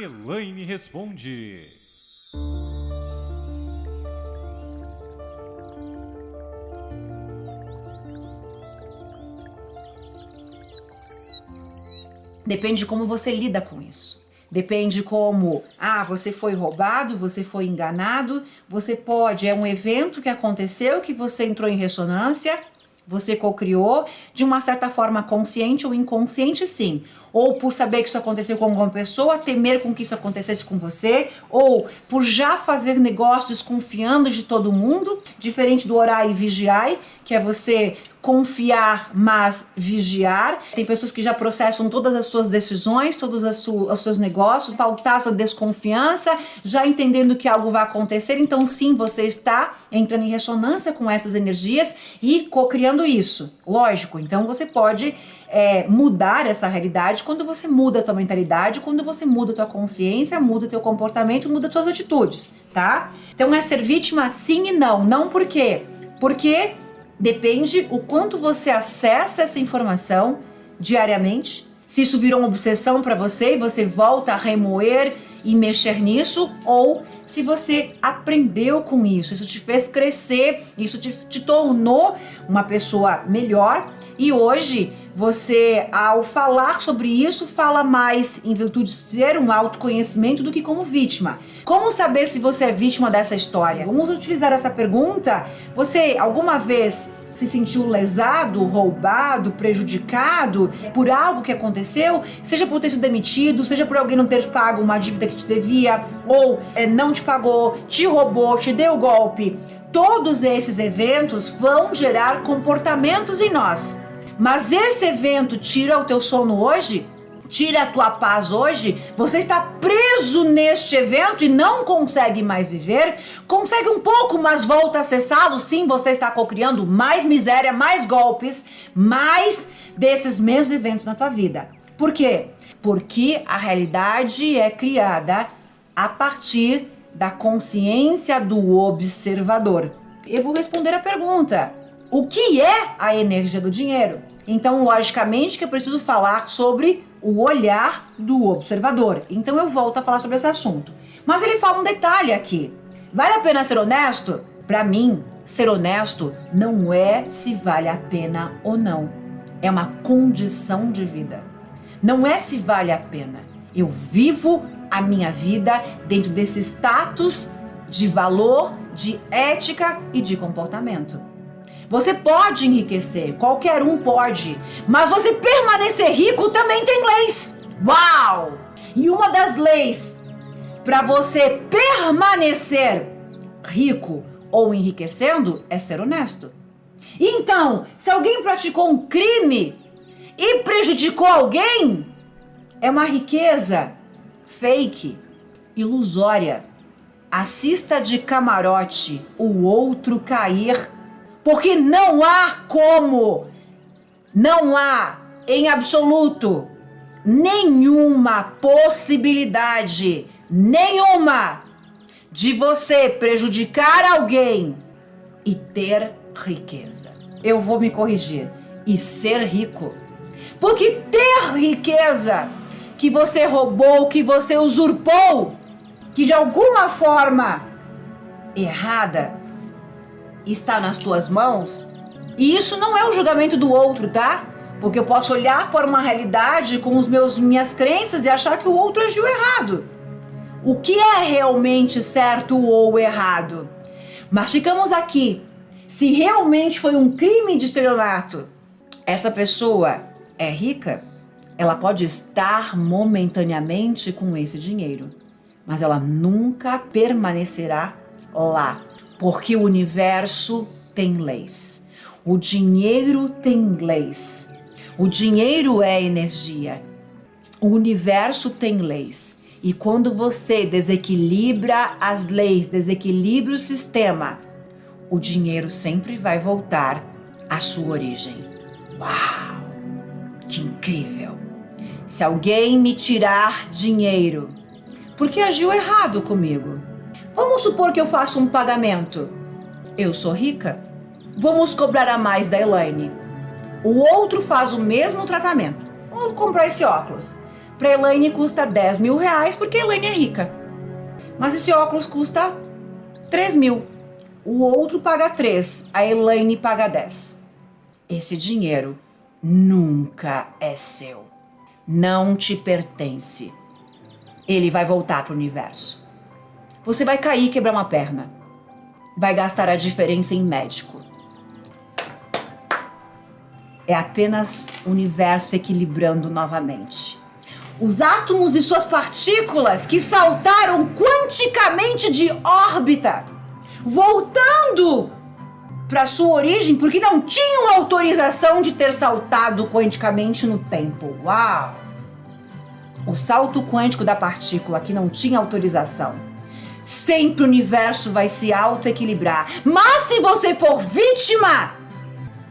Elaine responde. Depende de como você lida com isso. Depende como, ah, você foi roubado, você foi enganado, você pode, é um evento que aconteceu que você entrou em ressonância, você cocriou, de uma certa forma consciente ou inconsciente, sim. Ou por saber que isso aconteceu com alguma pessoa, temer com que isso acontecesse com você, ou por já fazer negócio desconfiando de todo mundo, diferente do orar e vigiar, que é você confiar, mas vigiar. Tem pessoas que já processam todas as suas decisões, todos os seus negócios, pautar sua desconfiança, já entendendo que algo vai acontecer. Então, sim, você está entrando em ressonância com essas energias e co-criando isso. Lógico, então você pode é, mudar essa realidade quando você muda a tua mentalidade, quando você muda a tua consciência, muda o teu comportamento, muda as atitudes, tá? Então é ser vítima sim e não. Não por quê? Porque Depende o quanto você acessa essa informação diariamente. Se isso virou uma obsessão para você e você volta a remoer e mexer nisso, ou se você aprendeu com isso, isso te fez crescer, isso te, te tornou uma pessoa melhor e hoje você, ao falar sobre isso, fala mais em virtude de ser um autoconhecimento do que como vítima. Como saber se você é vítima dessa história? Vamos utilizar essa pergunta. Você alguma vez se sentiu lesado, roubado, prejudicado por algo que aconteceu, seja por ter sido demitido, seja por alguém não ter pago uma dívida que te devia, ou é, não te pagou, te roubou, te deu golpe. Todos esses eventos vão gerar comportamentos em nós. Mas esse evento tira o teu sono hoje? Tira a tua paz hoje, você está preso neste evento e não consegue mais viver, consegue um pouco, mas volta a acessá-lo, sim, você está cocriando mais miséria, mais golpes, mais desses mesmos eventos na tua vida. Por quê? Porque a realidade é criada a partir da consciência do observador. Eu vou responder a pergunta: o que é a energia do dinheiro? Então, logicamente que eu preciso falar sobre o olhar do observador. Então eu volto a falar sobre esse assunto. Mas ele fala um detalhe aqui. Vale a pena ser honesto? Para mim, ser honesto não é se vale a pena ou não. É uma condição de vida. Não é se vale a pena. Eu vivo a minha vida dentro desse status de valor, de ética e de comportamento. Você pode enriquecer, qualquer um pode, mas você permanecer rico também tem leis. Uau! E uma das leis para você permanecer rico ou enriquecendo é ser honesto. Então, se alguém praticou um crime e prejudicou alguém, é uma riqueza fake, ilusória. Assista de camarote o outro cair porque não há como, não há em absoluto nenhuma possibilidade, nenhuma, de você prejudicar alguém e ter riqueza. Eu vou me corrigir. E ser rico. Porque ter riqueza que você roubou, que você usurpou, que de alguma forma errada está nas tuas mãos. E isso não é o julgamento do outro, tá? Porque eu posso olhar para uma realidade com os meus minhas crenças e achar que o outro agiu errado. O que é realmente certo ou errado? Mas ficamos aqui. Se realmente foi um crime de estelionato, essa pessoa é rica, ela pode estar momentaneamente com esse dinheiro, mas ela nunca permanecerá lá porque o universo tem leis. O dinheiro tem leis. O dinheiro é energia. O universo tem leis. E quando você desequilibra as leis, desequilibra o sistema, o dinheiro sempre vai voltar à sua origem. Uau! Que incrível! Se alguém me tirar dinheiro, porque agiu errado comigo, Vamos supor que eu faço um pagamento. Eu sou rica. Vamos cobrar a mais da Elaine. O outro faz o mesmo tratamento. Vamos comprar esse óculos. Para Elaine custa 10 mil reais porque Elaine é rica. Mas esse óculos custa 3 mil. O outro paga 3, a Elaine paga 10. Esse dinheiro nunca é seu. Não te pertence. Ele vai voltar para o universo. Você vai cair e quebrar uma perna. Vai gastar a diferença em médico. É apenas o universo equilibrando novamente. Os átomos e suas partículas que saltaram quanticamente de órbita, voltando para sua origem porque não tinham autorização de ter saltado quanticamente no tempo. Uau! O salto quântico da partícula que não tinha autorização. Sempre o universo vai se autoequilibrar. Mas se você for vítima,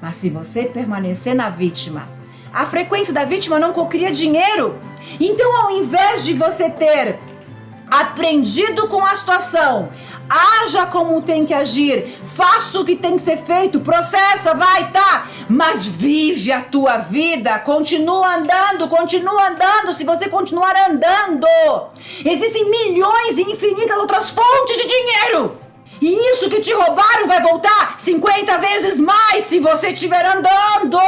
mas se você permanecer na vítima, a frequência da vítima não cocria dinheiro. Então, ao invés de você ter aprendido com a situação, haja como tem que agir, faça o que tem que ser feito, processa, vai, tá, mas vive a tua vida, continua andando, continua andando, se você continuar andando, existem milhões e infinitas outras fontes de dinheiro. E isso que te roubaram vai voltar 50 vezes mais se você estiver andando.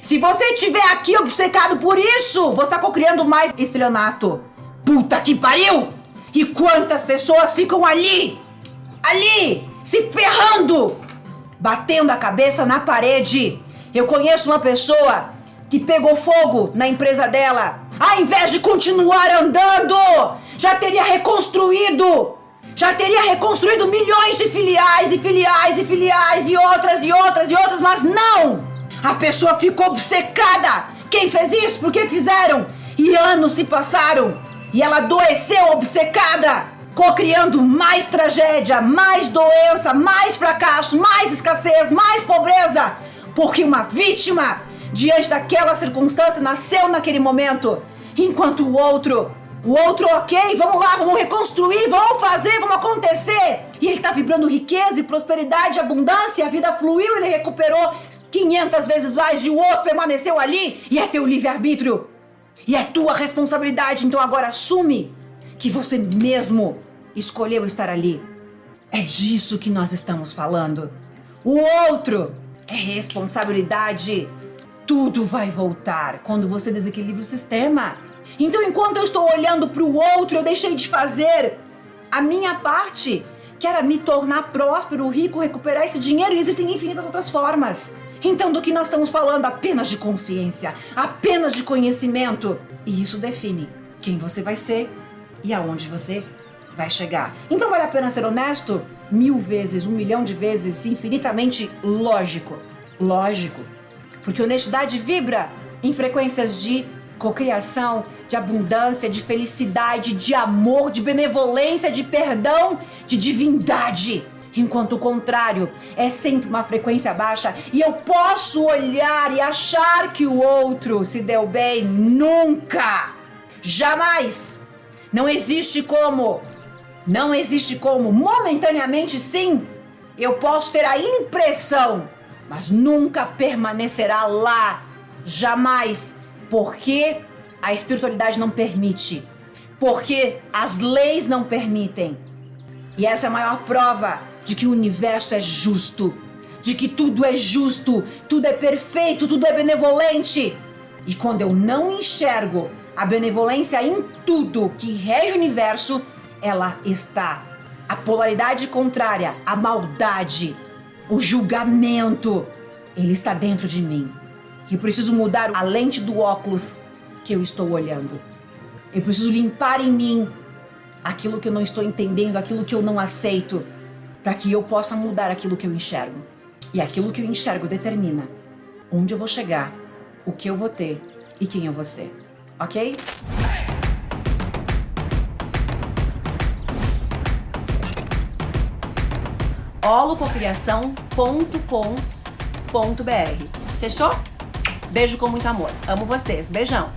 Se você estiver aqui obcecado por isso, você está criando mais estelionato. Puta que pariu! E quantas pessoas ficam ali, ali, se ferrando, batendo a cabeça na parede. Eu conheço uma pessoa que pegou fogo na empresa dela. Ao invés de continuar andando, já teria reconstruído. Já teria reconstruído milhões de filiais e filiais e filiais e outras e outras e outras, mas não! A pessoa ficou obcecada. Quem fez isso? Por que fizeram? E anos se passaram e ela adoeceu obcecada, cocriando mais tragédia, mais doença, mais fracasso, mais escassez, mais pobreza, porque uma vítima diante daquela circunstância nasceu naquele momento, enquanto o outro, o outro, ok, vamos lá, vamos reconstruir, vamos fazer, vamos acontecer. E ele está vibrando riqueza e prosperidade, abundância, a vida fluiu, ele recuperou 500 vezes mais e o outro permaneceu ali e é teu livre-arbítrio. E é tua responsabilidade, então agora assume que você mesmo escolheu estar ali. É disso que nós estamos falando. O outro é responsabilidade. Tudo vai voltar quando você desequilibra o sistema. Então, enquanto eu estou olhando para o outro, eu deixei de fazer a minha parte, que era me tornar próspero, rico, recuperar esse dinheiro, e existem infinitas outras formas. Então, do que nós estamos falando? Apenas de consciência, apenas de conhecimento. E isso define quem você vai ser e aonde você vai chegar. Então, vale a pena ser honesto? Mil vezes, um milhão de vezes, infinitamente lógico. Lógico. Porque honestidade vibra em frequências de cocriação, de abundância, de felicidade, de amor, de benevolência, de perdão, de divindade enquanto o contrário é sempre uma frequência baixa e eu posso olhar e achar que o outro se deu bem nunca, jamais. Não existe como, não existe como, momentaneamente sim, eu posso ter a impressão, mas nunca permanecerá lá, jamais, porque a espiritualidade não permite, porque as leis não permitem. E essa é a maior prova de que o universo é justo, de que tudo é justo, tudo é perfeito, tudo é benevolente. E quando eu não enxergo a benevolência em tudo que rege o universo, ela está. A polaridade contrária, a maldade, o julgamento, ele está dentro de mim. E preciso mudar a lente do óculos que eu estou olhando. Eu preciso limpar em mim aquilo que eu não estou entendendo, aquilo que eu não aceito para que eu possa mudar aquilo que eu enxergo. E aquilo que eu enxergo determina onde eu vou chegar, o que eu vou ter e quem eu vou ser. Ok? holococriação.com.br Fechou? Beijo com muito amor. Amo vocês. Beijão.